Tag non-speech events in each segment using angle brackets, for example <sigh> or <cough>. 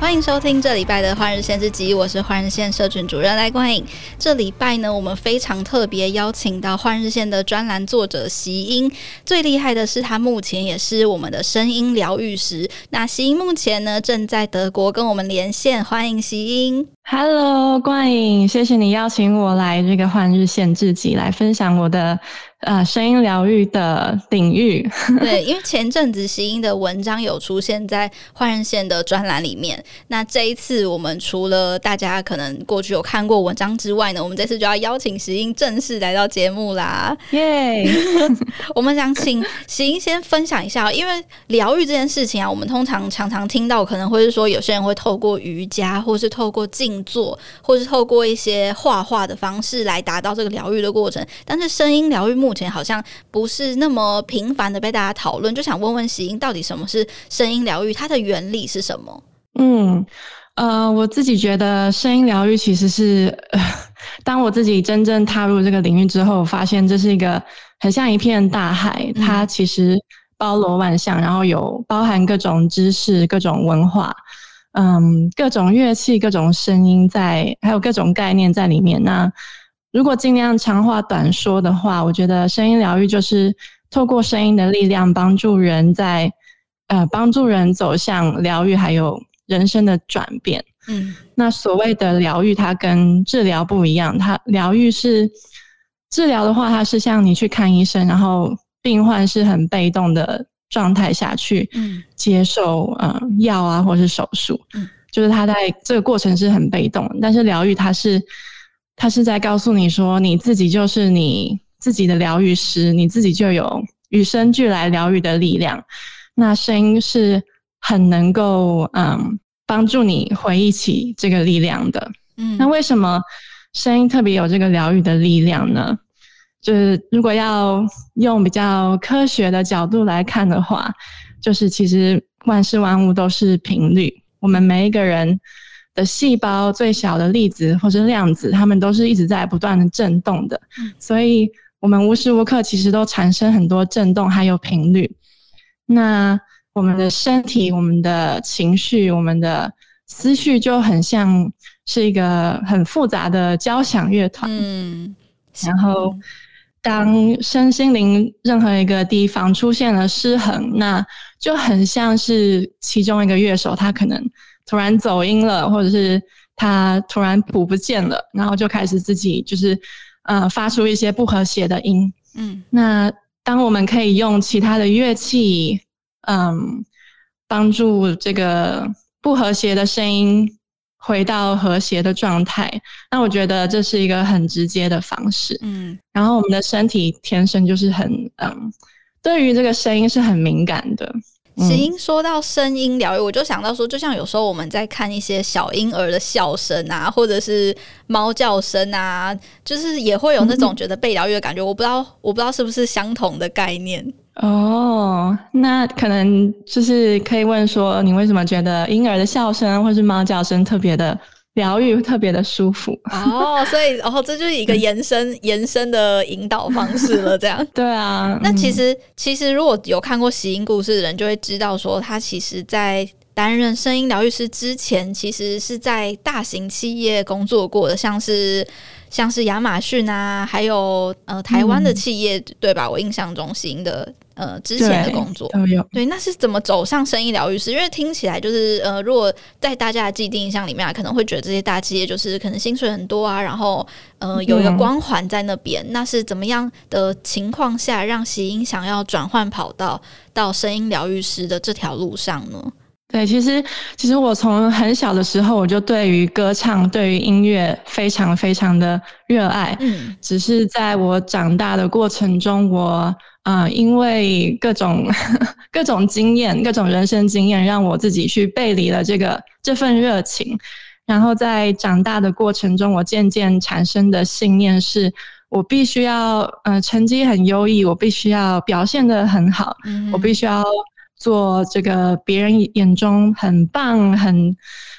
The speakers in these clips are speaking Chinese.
欢迎收听这礼拜的换日线之集，我是换日线社群主任赖冠颖。这礼拜呢，我们非常特别邀请到换日线的专栏作者席英，最厉害的是他目前也是我们的声音疗愈师。那席英目前呢，正在德国跟我们连线，欢迎席英。Hello，冠颖，谢谢你邀请我来这个换日线之集来分享我的。呃，声音疗愈的领域，<laughs> 对，因为前阵子石英的文章有出现在换人线的专栏里面。那这一次，我们除了大家可能过去有看过文章之外呢，我们这次就要邀请石英正式来到节目啦！耶 <laughs> 我们想请石英先分享一下，因为疗愈这件事情啊，我们通常常常听到，可能会是说有些人会透过瑜伽，或是透过静坐，或是透过一些画画的方式来达到这个疗愈的过程。但是声音疗愈目目前好像不是那么频繁的被大家讨论，就想问问席英，到底什么是声音疗愈？它的原理是什么？嗯，呃，我自己觉得声音疗愈其实是，呃，当我自己真正踏入这个领域之后，发现这是一个很像一片大海，它其实包罗万象，然后有包含各种知识、各种文化，嗯，各种乐器、各种声音在，还有各种概念在里面。那如果尽量长话短说的话，我觉得声音疗愈就是透过声音的力量，帮助人在呃帮助人走向疗愈，还有人生的转变。嗯，那所谓的疗愈，它跟治疗不一样。它疗愈是治疗的话，它是像你去看医生，然后病患是很被动的状态下去，嗯，接受呃药啊，或是手术，嗯，就是他在这个过程是很被动。但是疗愈，它是。他是在告诉你说，你自己就是你自己的疗愈师，你自己就有与生俱来疗愈的力量。那声音是很能够嗯帮助你回忆起这个力量的。嗯，那为什么声音特别有这个疗愈的力量呢？就是如果要用比较科学的角度来看的话，就是其实万事万物都是频率，我们每一个人。的细胞最小的粒子或是量子，它们都是一直在不断的震动的，嗯、所以我们无时无刻其实都产生很多震动还有频率。那我们的身体、我们的情绪、我们的思绪就很像是一个很复杂的交响乐团。嗯，然后当身心灵任何一个地方出现了失衡，那就很像是其中一个乐手，他可能。突然走音了，或者是他突然谱不见了，然后就开始自己就是呃发出一些不和谐的音。嗯，那当我们可以用其他的乐器，嗯，帮助这个不和谐的声音回到和谐的状态，那我觉得这是一个很直接的方式。嗯，然后我们的身体天生就是很嗯，对于这个声音是很敏感的。席英说到声音疗愈，我就想到说，就像有时候我们在看一些小婴儿的笑声啊，或者是猫叫声啊，就是也会有那种觉得被疗愈的感觉。我不知道，我不知道是不是相同的概念。哦，那可能就是可以问说，你为什么觉得婴儿的笑声或是猫叫声特别的？疗愈特别的舒服哦，所以然后、哦、这就是一个延伸 <laughs> 延伸的引导方式了，这样 <laughs> 对啊。那其实其实如果有看过喜音故事的人，就会知道说，他其实在担任声音疗愈师之前，其实是在大型企业工作过的，像是像是亚马逊啊，还有呃台湾的企业，嗯、对吧？我印象中席英的。呃，之前的工作对，对，那是怎么走上声音疗愈师？因为听起来就是呃，如果在大家的既定印象里面，可能会觉得这些大企业就是可能薪水很多啊，然后呃有一个光环在那边。嗯、那是怎么样的情况下让喜英想要转换跑道到声音疗愈师的这条路上呢？对，其实其实我从很小的时候我就对于歌唱、对于音乐非常非常的热爱。嗯，只是在我长大的过程中，我。啊、呃，因为各种 <laughs> 各种经验、各种人生经验，让我自己去背离了这个 <laughs> 这份热情。然后在长大的过程中，我渐渐产生的信念是：我必须要呃成绩很优异，我必须要表现得很好，嗯、我必须要做这个别人眼中很棒、很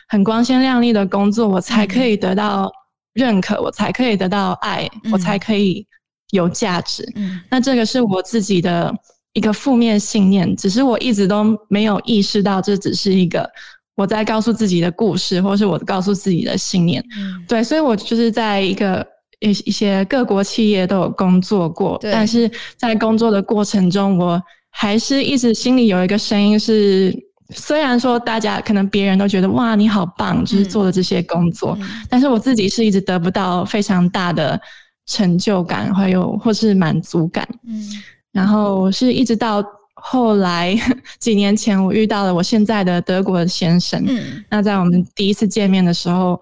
很光鲜亮丽的工作，我才可以得到认可，嗯、我才可以得到爱，嗯、我才可以。有价值。嗯，那这个是我自己的一个负面信念，只是我一直都没有意识到，这只是一个我在告诉自己的故事，或是我告诉自己的信念。嗯，对，所以我就是在一个一一些各国企业都有工作过，但是在工作的过程中，我还是一直心里有一个声音是。虽然说大家可能别人都觉得哇，你好棒，就是做了这些工作，嗯嗯、但是我自己是一直得不到非常大的成就感，还有或是满足感。嗯，然后是一直到后来 <laughs> 几年前，我遇到了我现在的德国的先生。嗯，那在我们第一次见面的时候，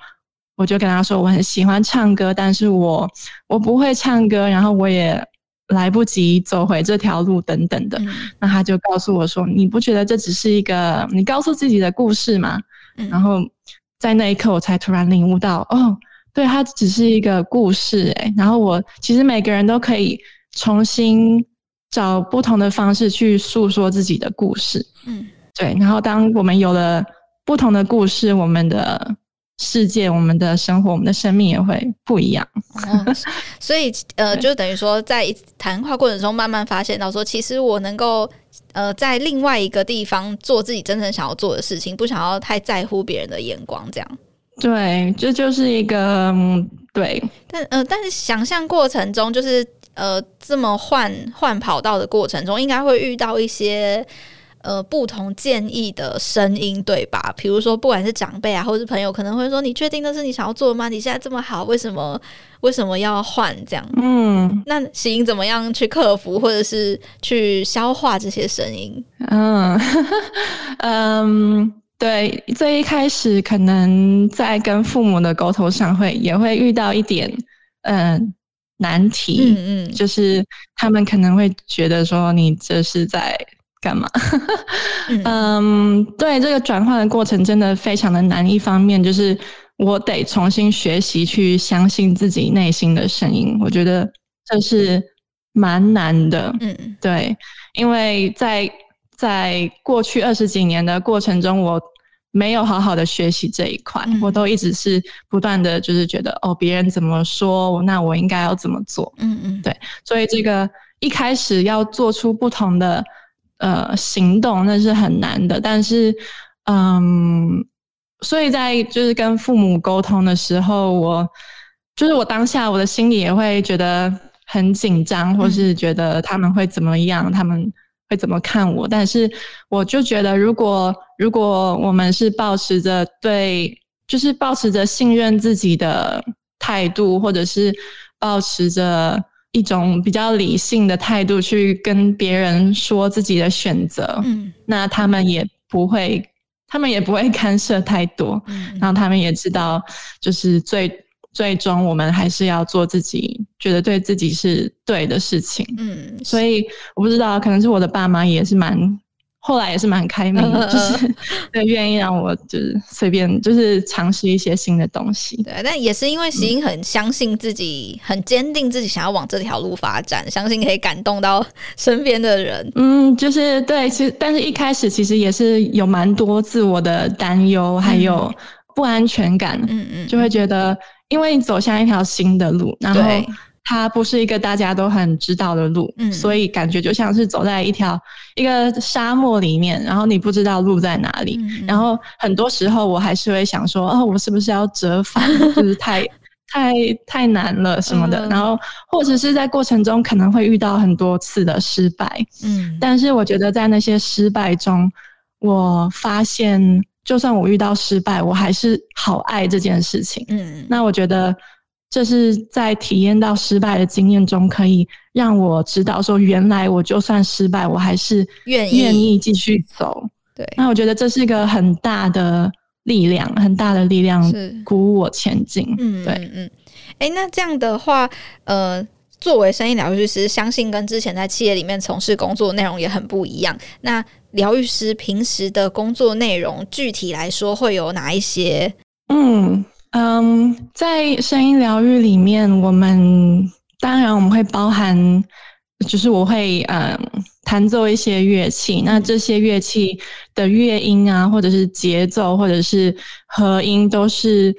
我就跟他说我很喜欢唱歌，但是我我不会唱歌，然后我也。来不及走回这条路，等等的，嗯、那他就告诉我说：“你不觉得这只是一个你告诉自己的故事吗？”嗯、然后在那一刻，我才突然领悟到，哦，对，它只是一个故事，哎，然后我其实每个人都可以重新找不同的方式去诉说自己的故事，嗯，对。然后当我们有了不同的故事，我们的。世界，我们的生活，我们的生命也会不一样。哦、<laughs> 所以，呃，就等于说，在谈话过程中，慢慢发现到说，其实我能够，呃，在另外一个地方做自己真正想要做的事情，不想要太在乎别人的眼光，这样。对，这就是一个，嗯、对。但，呃，但是想象过程中，就是，呃，这么换换跑道的过程中，应该会遇到一些。呃，不同建议的声音，对吧？比如说，不管是长辈啊，或者是朋友，可能会说：“你确定那是你想要做的吗？你现在这么好，为什么为什么要换这样？”嗯，那喜英怎么样去克服，或者是去消化这些声音？嗯 <laughs> 嗯，对，最一开始可能在跟父母的沟通上会也会遇到一点嗯、呃、难题，嗯嗯，就是他们可能会觉得说你这是在。干嘛？嗯，对，这个转换的过程真的非常的难。一方面就是我得重新学习去相信自己内心的声音，我觉得这是蛮难的。嗯，对，因为在在过去二十几年的过程中，我没有好好的学习这一块，嗯，我都一直是不断的就是觉得哦，别人怎么说，那我应该要怎么做？嗯嗯，对，所以这个一开始要做出不同的。呃，行动那是很难的，但是，嗯，所以在就是跟父母沟通的时候，我就是我当下我的心里也会觉得很紧张，或是觉得他们会怎么样，他们会怎么看我。但是，我就觉得，如果如果我们是保持着对，就是保持着信任自己的态度，或者是保持着。一种比较理性的态度去跟别人说自己的选择，嗯，那他们也不会，他们也不会 <laughs> 干涉太多，嗯，然后他们也知道，就是最最终我们还是要做自己觉得对自己是对的事情，嗯，所以我不知道，可能是我的爸妈也是蛮。后来也是蛮开明的，<laughs> 就是 <laughs> 对愿意让我就是随便就是尝试一些新的东西。对，但也是因为石英很相信自己，很坚定自己想要往这条路发展，相信可以感动到 <laughs> 身边的人。嗯，就是对，其实但是一开始其实也是有蛮多自我的担忧，还有不安全感。嗯嗯，就会觉得因为你走向一条新的路，然后。它不是一个大家都很知道的路，嗯，所以感觉就像是走在一条一个沙漠里面，然后你不知道路在哪里，嗯，然后很多时候我还是会想说，哦，我是不是要折返？<laughs> 就是太太太难了什么的，嗯，然后或者是在过程中可能会遇到很多次的失败，嗯，但是我觉得在那些失败中，我发现就算我遇到失败，我还是好爱这件事情，嗯，那我觉得。这是在体验到失败的经验中，可以让我知道说，原来我就算失败，我还是愿意愿意继续走。对，那我觉得这是一个很大的力量，很大的力量鼓舞我前进。嗯，对，嗯，哎、欸，那这样的话，呃，作为声音疗愈师，相信跟之前在企业里面从事工作内容也很不一样。那疗愈师平时的工作内容，具体来说会有哪一些？嗯。嗯在声音疗愈里面，我们当然我们会包含，就是我会嗯弹奏一些乐器，那这些乐器的乐音啊，或者是节奏，或者是和音，都是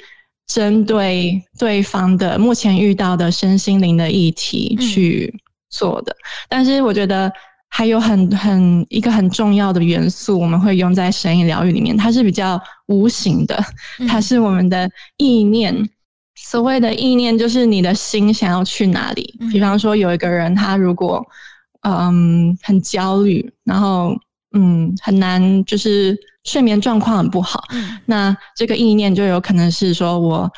针对对方的目前遇到的身心灵的议题去做的。嗯、但是我觉得还有很很一个很重要的元素，我们会用在声音疗愈里面，它是比较无形的，<laughs> 它是我们的意念。嗯、所谓的意念，就是你的心想要去哪里。嗯、比方说，有一个人，他如果嗯很焦虑，然后嗯很难，就是睡眠状况很不好，嗯、那这个意念就有可能是说我。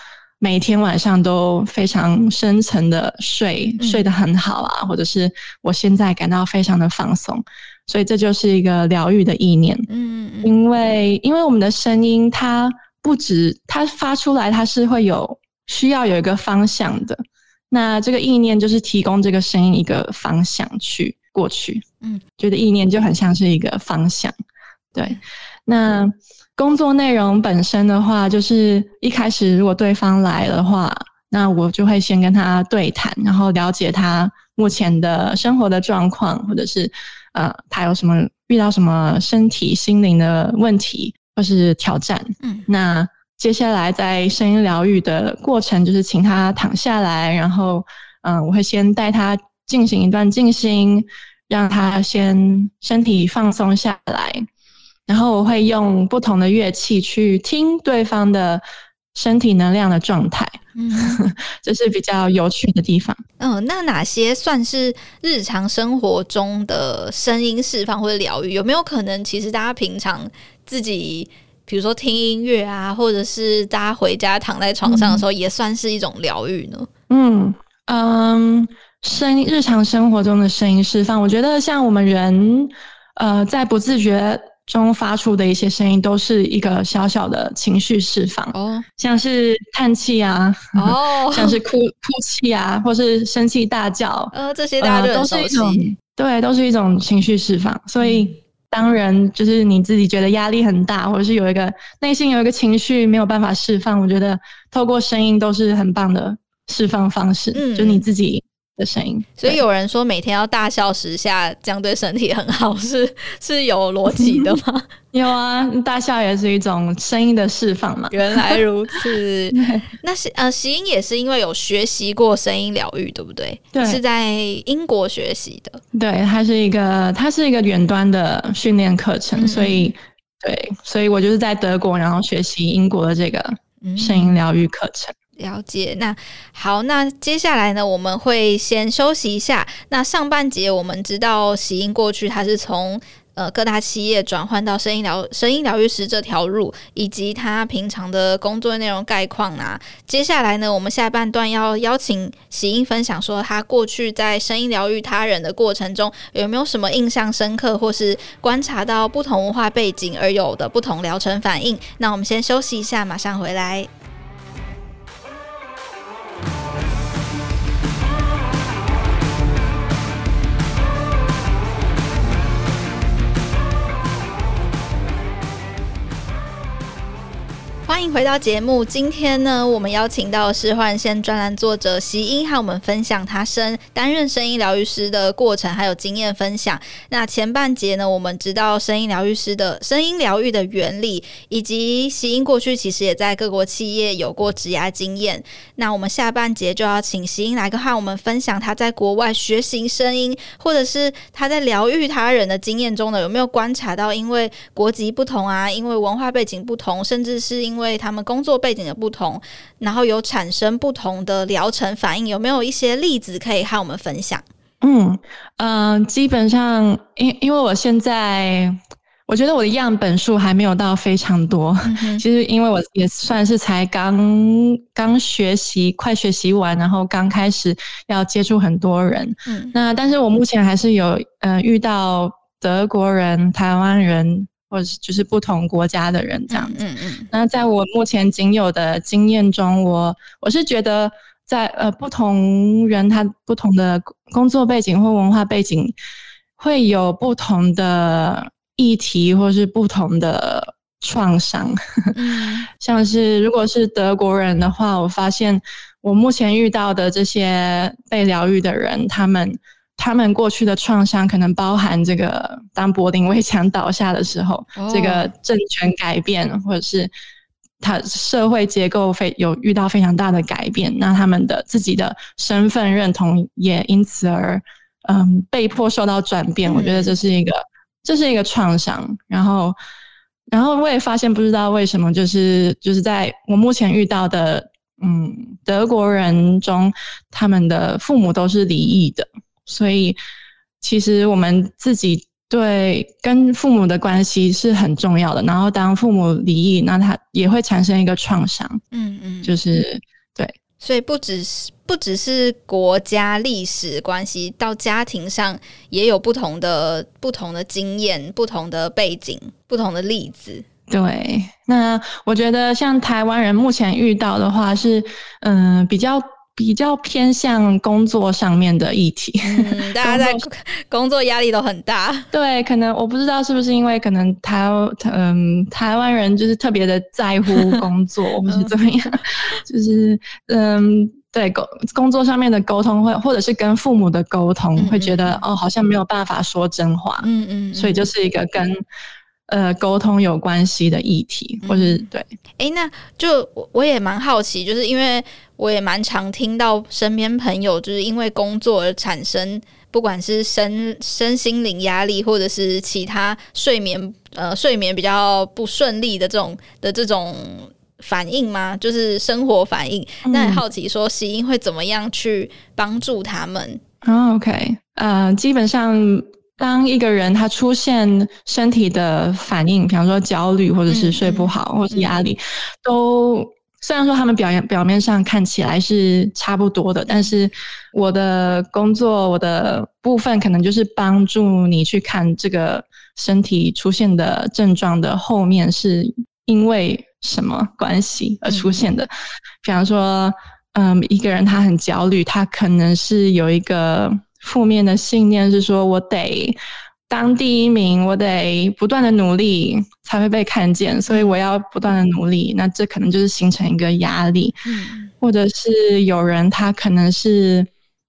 每天晚上都非常深层的睡，睡得很好啊，或者是我现在感到非常的放松，所以这就是一个疗愈的意念。嗯，因为因为我们的声音它不止它发出来，它是会有需要有一个方向的。那这个意念就是提供这个声音一个方向去过去。嗯，觉得意念就很像是一个方向。对，那。工作内容本身的话，就是一开始如果对方来的话，那我就会先跟他对谈，然后了解他目前的生活的状况，或者是呃，他有什么遇到什么身体、心灵的问题或是挑战。嗯，那接下来在声音疗愈的过程，就是请他躺下来，然后嗯、呃，我会先带他进行一段静心，让他先身体放松下来。然后我会用不同的乐器去听对方的身体能量的状态，嗯，<laughs> 这是比较有趣的地方。嗯，那哪些算是日常生活中的声音释放或者疗愈？有没有可能，其实大家平常自己，比如说听音乐啊，或者是大家回家躺在床上的时候，也算是一种疗愈呢？嗯嗯，声日常生活中的声音释放，我觉得像我们人，呃，在不自觉。中发出的一些声音都是一个小小的情绪释放，哦，像是叹气啊，哦，<laughs> 像是哭哭泣啊，或是生气大叫，呃，这些大家都是一种，对，都是一种情绪释放。所以，当人就是你自己觉得压力很大，或者是有一个内心有一个情绪没有办法释放，我觉得透过声音都是很棒的释放方式，嗯，就你自己。的声音，所以有人说每天要大笑十下，这样对身体很好，是是有逻辑的吗？<laughs> 有啊，大笑也是一种声音的释放嘛。原来如此，那是呃，习英也是因为有学习过声音疗愈，对不对？对，是在英国学习的。对，它是一个，它是一个远端的训练课程，嗯、所以对，所以我就是在德国，然后学习英国的这个声音疗愈课程。了解，那好，那接下来呢，我们会先休息一下。那上半节我们知道，喜英过去他是从呃各大企业转换到声音疗声音疗愈师这条路，以及他平常的工作内容概况啊。接下来呢，我们下半段要邀请喜英分享说，他过去在声音疗愈他人的过程中，有没有什么印象深刻，或是观察到不同文化背景而有的不同疗程反应？那我们先休息一下，马上回来。Bye. 欢迎回到节目。今天呢，我们邀请到的是换线专栏作者席英，和我们分享他声担任声音疗愈师的过程，还有经验分享。那前半节呢，我们知道声音疗愈师的声音疗愈的原理，以及席英过去其实也在各国企业有过职涯经验。那我们下半节就要请席英来跟和我们分享他在国外学习声音，或者是他在疗愈他人的经验中呢，有没有观察到因为国籍不同啊，因为文化背景不同，甚至是因为因为他们工作背景的不同，然后有产生不同的疗程反应，有没有一些例子可以和我们分享？嗯嗯、呃，基本上，因因为我现在我觉得我的样本数还没有到非常多，嗯、<laughs> 其实因为我也算是才刚刚学习，快学习完，然后刚开始要接触很多人。嗯，那但是我目前还是有呃遇到德国人、台湾人。或者是就是不同国家的人这样子。嗯嗯。那在我目前仅有的经验中，我我是觉得在呃不同人他不同的工作背景或文化背景，会有不同的议题或是不同的创伤。<laughs> 嗯。像是如果是德国人的话，我发现我目前遇到的这些被疗愈的人，他们。他们过去的创伤可能包含这个，当柏林围墙倒下的时候，oh. 这个政权改变，或者是他社会结构非有遇到非常大的改变，那他们的自己的身份认同也因此而嗯被迫受到转变。我觉得这是一个这是一个创伤。然后然后我也发现，不知道为什么，就是就是在我目前遇到的嗯德国人中，他们的父母都是离异的，所以其实我们自己。对，跟父母的关系是很重要的。然后，当父母离异，那他也会产生一个创伤。嗯嗯，就是对。所以，不只是不只是国家历史关系，到家庭上也有不同的不同的经验、不同的背景、不同的例子。对，那我觉得像台湾人目前遇到的话是，嗯、呃，比较。比较偏向工作上面的议题，嗯，大家在工作压力都很大。对，可能我不知道是不是因为可能台嗯台湾人就是特别的在乎工作，<laughs> 或是怎么样，就是嗯对工工作上面的沟通，或或者是跟父母的沟通，嗯嗯会觉得哦好像没有办法说真话，嗯嗯，嗯，所以就是一个跟。呃，沟通有关系的议题，或是对，哎、欸，那就我我也蛮好奇，就是因为我也蛮常听到身边朋友就是因为工作而产生，不管是身身心灵压力，或者是其他睡眠呃睡眠比较不顺利的这种的这种反应吗？就是生活反应。嗯、那很好奇说，喜英会怎么样去帮助他们？哦，OK，呃，基本上。当一个人他出现身体的反应，比方说焦虑，或者是睡不好，或者是压力，都虽然说他们表现表面上看起来是差不多的，但是我的工作，我的部分可能就是帮助你去看这个身体出现的症状的后面是因为什么关系而出现的。比方说，嗯，一个人他很焦虑，他可能是有一个。负面的信念是说，我得当第一名，我得不断的努力才会被看见，所以我要不断的努力。那这可能就是形成一个压力，嗯，或者是有人他可能是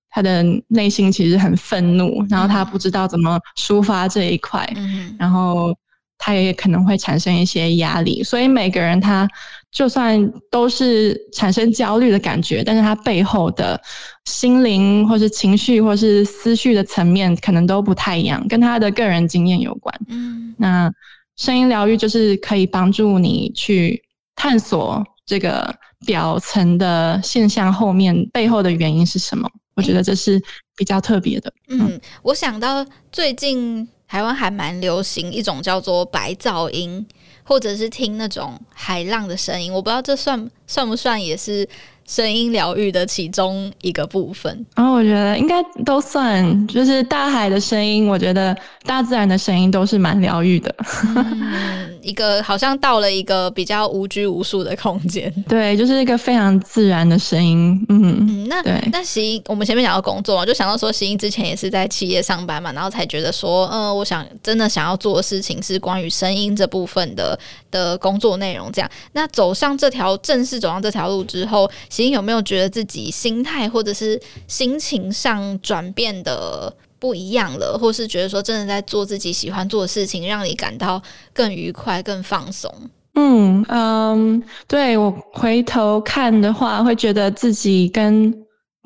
他的内心其实很愤怒，然后他不知道怎么抒发这一块，嗯，然后他也可能会产生一些压力。所以每个人他。就算都是产生焦虑的感觉，但是他背后的心灵或是情绪或是思绪的层面可能都不太一样，跟他的个人经验有关。嗯，那声音疗愈就是可以帮助你去探索这个表层的现象后面背后的原因是什么。我觉得这是比较特别的。嗯，嗯，我想到最近台湾还蛮流行一种叫做白噪音。或者是听那种海浪的声音，我不知道这算算不算也是声音疗愈的其中一个部分。然后我觉得应该都算，就是大海的声音，我觉得大自然的声音都是蛮疗愈的。嗯一个好像到了一个比较无拘无束的空间，<laughs> 对，就是一个非常自然的声音。嗯嗯，那对那喜英，我们前面讲到工作嘛，就想到说喜英之前也是在企业上班嘛，然后才觉得说，嗯、呃，我想真的想要做的事情是关于声音这部分的的工作内容。这样，那走上这条正式走上这条路之后，喜你有没有觉得自己心态或者是心情上转变的？不一样了，或是觉得说真的在做自己喜欢做的事情，让你感到更愉快、更放松。嗯嗯，对，我回头看的话，会觉得自己跟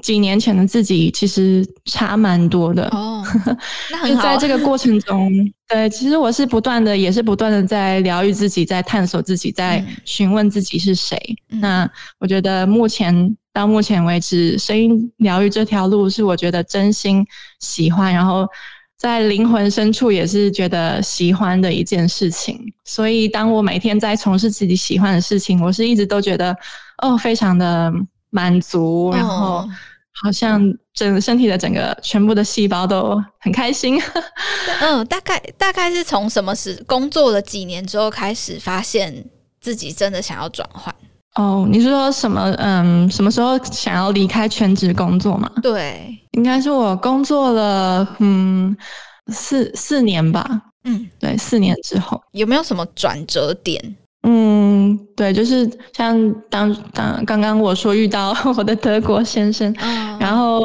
几年前的自己其实差蛮多的。哦，<laughs> 那很好。就在这个过程中，对，其实我是不断的，也是不断的在疗愈自己，在探索自己，在询问自己是谁。嗯。那我觉得目前。到目前为止，声音疗愈这条路是我觉得真心喜欢，然后在灵魂深处也是觉得喜欢的一件事情。所以，当我每天在从事自己喜欢的事情，我是一直都觉得哦，非常的满足，然后好像整个身体的整个全部的细胞都很开心。嗯，大概大概是从什么时工作了几年之后开始发现自己真的想要转换？哦，你是说什么？嗯，什么时候想要离开全职工作吗？对，应该是我工作了，嗯，四四年吧。嗯，对，四年之后有没有什么转折点？嗯，对，就是像当当刚刚我说遇到 <laughs> 我的德国先生，嗯、然后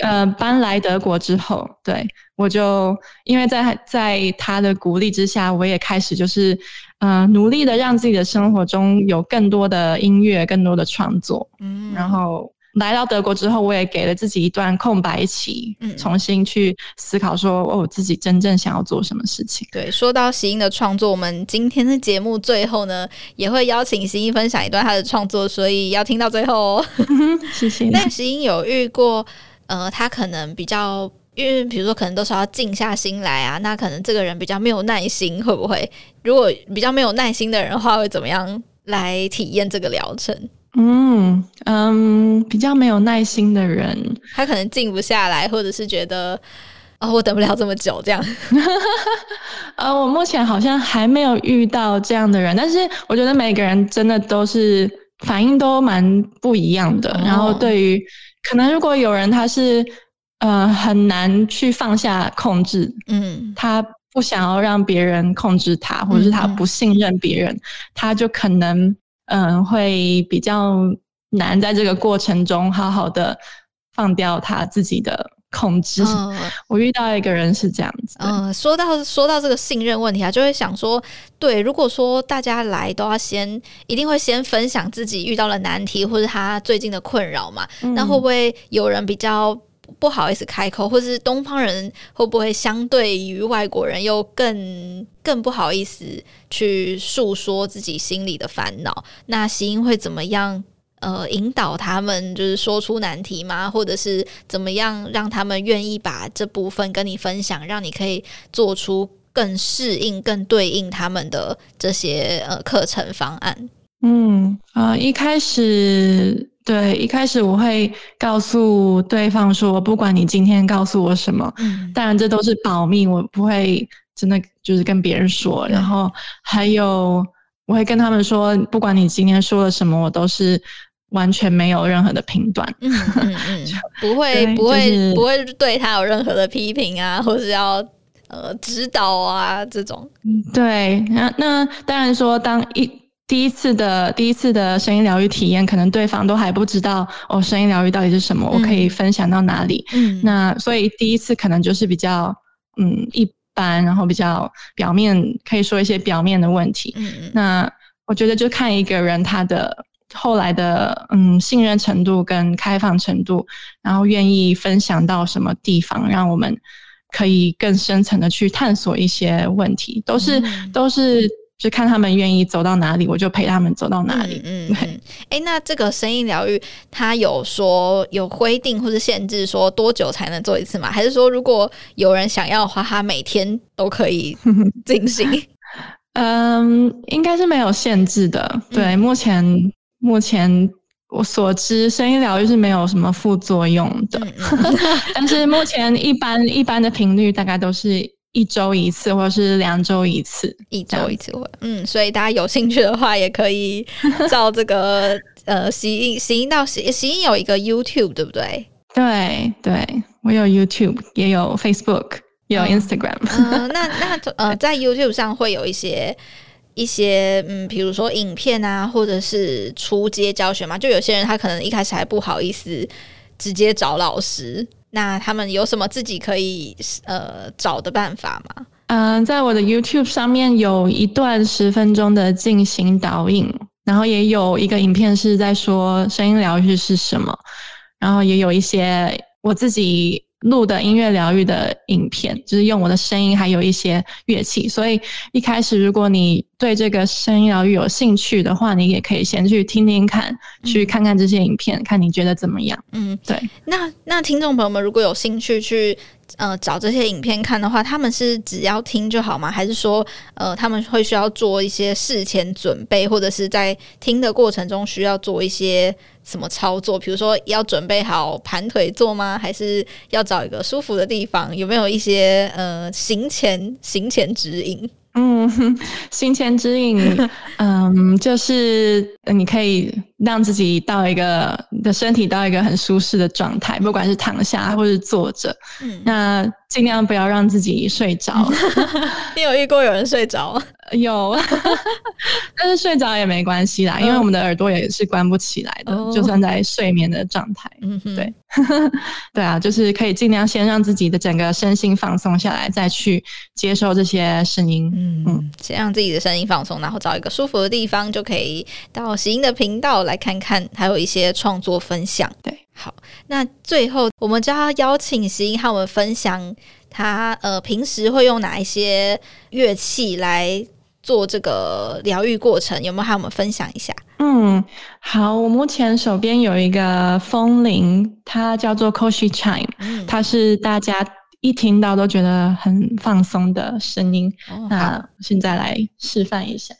呃搬来德国之后，对，我就因为在在他的鼓励之下，我也开始就是。呃，努力的让自己的生活中有更多的音乐，更多的创作。嗯，然后来到德国之后，我也给了自己一段空白期，嗯，重新去思考说，哦，我自己真正想要做什么事情。对，说到席英的创作，我们今天的节目最后呢，也会邀请席英分享一段他的创作，所以要听到最后哦。谢谢。<laughs> 那席英有遇过，呃，他可能比较。因为比如说，可能都是要静下心来啊，那可能这个人比较没有耐心，会不会？如果比较没有耐心的人的话，会怎么样来体验这个疗程？嗯嗯，比较没有耐心的人，他可能静不下来，或者是觉得啊、哦，我等不了这么久这样。<laughs> 呃，我目前好像还没有遇到这样的人，但是我觉得每个人真的都是反应都蛮不一样的。哦、然后对于可能如果有人他是。呃，很难去放下控制。嗯，他不想要让别人控制他，或者是他不信任别人，嗯、他就可能嗯、呃、会比较难在这个过程中好好的放掉他自己的控制。嗯、<laughs> 我遇到一个人是这样子。嗯，说到说到这个信任问题啊，就会想说，对，如果说大家来都要先一定会先分享自己遇到了难题或者他最近的困扰嘛，嗯、那会不会有人比较？不好意思开口，或是东方人会不会相对于外国人又更更不好意思去诉说自己心里的烦恼？那席英会怎么样呃引导他们，就是说出难题吗？或者是怎么样让他们愿意把这部分跟你分享，让你可以做出更适应、更对应他们的这些呃课程方案？嗯啊、呃，一开始。对，一开始我会告诉对方说，不管你今天告诉我什么，嗯，当然这都是保密，我不会真的就是跟别人说。然后还有，我会跟他们说，不管你今天说了什么，我都是完全没有任何的评断，嗯 <laughs> 嗯嗯，不会不会、就是、不会对他有任何的批评啊，或是要呃指导啊这种。对，那那当然说当一。第一次的第一次的声音疗愈体验，可能对方都还不知道哦，声音疗愈到底是什么，嗯、我可以分享到哪里？嗯，那所以第一次可能就是比较嗯一般，然后比较表面，可以说一些表面的问题。嗯，那我觉得就看一个人他的后来的嗯信任程度跟开放程度，然后愿意分享到什么地方，让我们可以更深层的去探索一些问题，都是、嗯、都是。就看他们愿意走到哪里，我就陪他们走到哪里。嗯嗯，哎对、欸，那这个声音疗愈，它有说有规定或是限制，说多久才能做一次吗？还是说如果有人想要的话，他每天都可以进行？<laughs> 嗯，应该是没有限制的。对，嗯、目前目前我所知，声音疗愈是没有什么副作用的。<laughs> 但是目前一般一般的频率大概都是。一周一次，或者是两周一次，一周一次会，嗯，所以大家有兴趣的话，也可以 <laughs> 照这个呃，习音习音到习习音有一个 YouTube，对不对？对对，我有 YouTube，也有 Facebook，也有 Instagram。嗯，呃、那那呃，在 YouTube 上会有一些一些嗯，比如说影片啊，或者是出街教学嘛，就有些人他可能一开始还不好意思直接找老师。那他们有什么自己可以呃找的办法吗？嗯、在我的 YouTube 上面有一段十分钟的进行导引，然后也有一个影片是在说声音疗愈是什么，然后也有一些我自己。录的音乐疗愈的影片，就是用我的声音，还有一些乐器。所以一开始，如果你对这个声音疗愈有兴趣的话，你也可以先去听听看，去看看这些影片，看你觉得怎么样。嗯，对。那那听众朋友们，如果有兴趣去呃找这些影片看的话，他们是只要听就好吗？还是说呃他们会需要做一些事前准备，或者是在听的过程中需要做一些？什么操作？比如说要准备好盘腿坐吗？还是要找一个舒服的地方？有没有一些呃行前行前指引？嗯，行前指引，<laughs> 嗯，就是你可以让自己到一个你的身体到一个很舒适的状态，不管是躺下或是坐着，嗯，那尽量不要让自己睡着。<laughs> 你有遇过有人睡着？有，<laughs> 但是睡着也没关系啦，因为我们的耳朵也是关不起来的，就算在睡眠的状态。嗯，对，<laughs> 对啊，就是可以尽量先让自己的整个身心放松下来，再去接受这些声音。嗯嗯，先让自己的声音放松，然后找一个舒服的地方，就可以到喜音的频道来看看，还有一些创作分享。对，好，那最后我们就要邀请喜音和我们分享。他呃，平时会用哪一些乐器来做这个疗愈过程？有没有和我们分享一下？嗯，好，我目前手边有一个风铃，它叫做 Koshi Chime，嗯，它是大家一听到都觉得很放松的声音。哦，那现在来示范一下。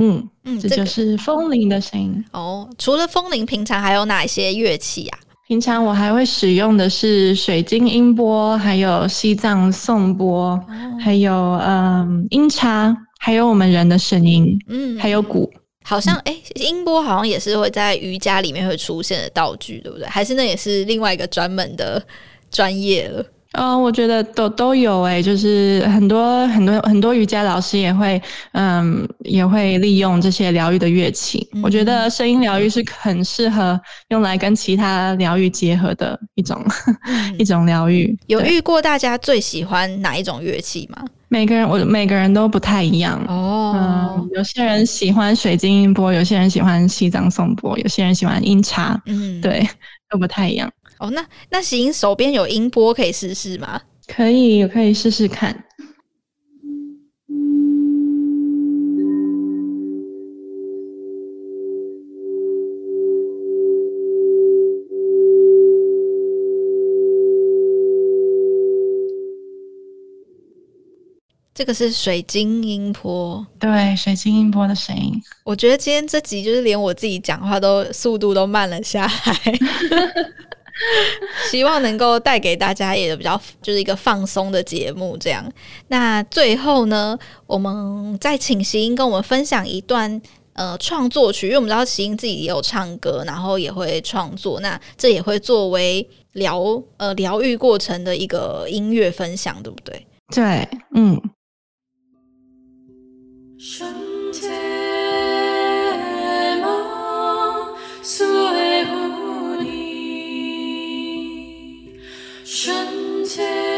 嗯嗯，这就是风铃的声音哦。除了风铃，平常还有哪些乐器呀？平常我还会使用的是水晶音波，还有西藏颂钵，哦、还有嗯音叉，还有我们人的声音，嗯，还有鼓。好像哎、欸，音波好像也是会在瑜伽里面会出现的道具，对不对？还是那也是另外一个专门的专业了？哦，我觉得都都有诶，就是很多很多很多瑜伽老师也会，嗯，也会利用这些疗愈的乐器。嗯、我觉得声音疗愈是很适合用来跟其他疗愈结合的一种、嗯、<laughs> 一种疗愈。有遇过大家最喜欢哪一种乐器吗？每个人我每个人都不太一样哦。嗯，有些人喜欢水晶音波，有些人喜欢西藏颂钵，有些人喜欢音叉，嗯，对，都不太一样。哦，那那行手边有音波可以试试吗？可以，可以试试看。这个是水晶音波，对，水晶音波的声音。我觉得今天这集就是连我自己讲话都速度都慢了下来。<laughs> <laughs> 希望能够带给大家也比较就是一个放松的节目，这样。那最后呢，我们再请喜英跟我们分享一段呃创作曲，因为我们知道喜英自己也有唱歌，然后也会创作，那这也会作为疗呃疗愈过程的一个音乐分享，对不对？对，嗯。我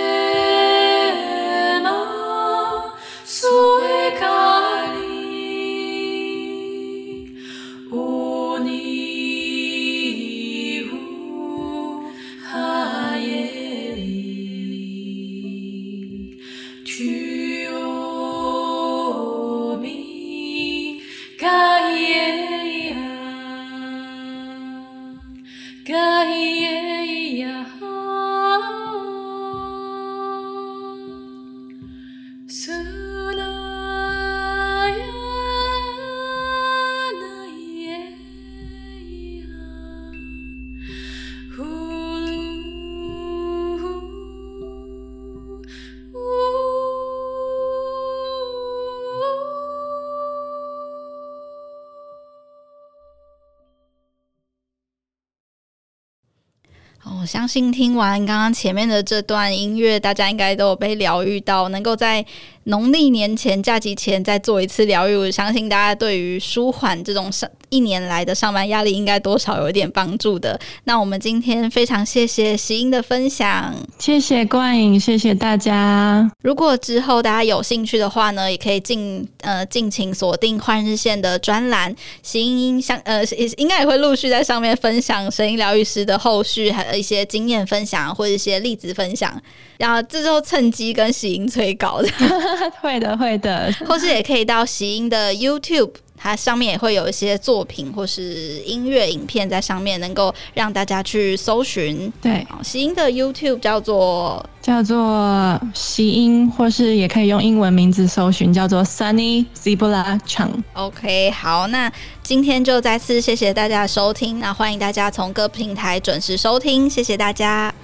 相信听完刚刚前面的这段音乐，大家应该都有被疗愈到，能够在农历年前假期前再做一次疗愈。我相信大家对于舒缓这种上一年来的上班压力，应该多少有一点帮助的。那我们今天非常谢谢喜英的分享，谢谢冠颖，谢谢大家。如果之后大家有兴趣的话呢，也可以进呃尽情锁定换日线的专栏，喜英相呃也应该也会陆续在上面分享声音疗愈师的后续，还有一些。些经验分享或者一些例子分享，然后这时候趁机跟喜音催稿的，<laughs> 会的会的，或是也可以到喜音的 YouTube，它上面也会有一些作品或是音乐影片在上面，能够让大家去搜寻。对，喜英的 YouTube 叫做叫做喜音，或是也可以用英文名字搜寻，叫做 Sunny Zebula Chang。OK，好，那。今天就再次谢谢大家的收听，那欢迎大家从各平台准时收听，谢谢大家。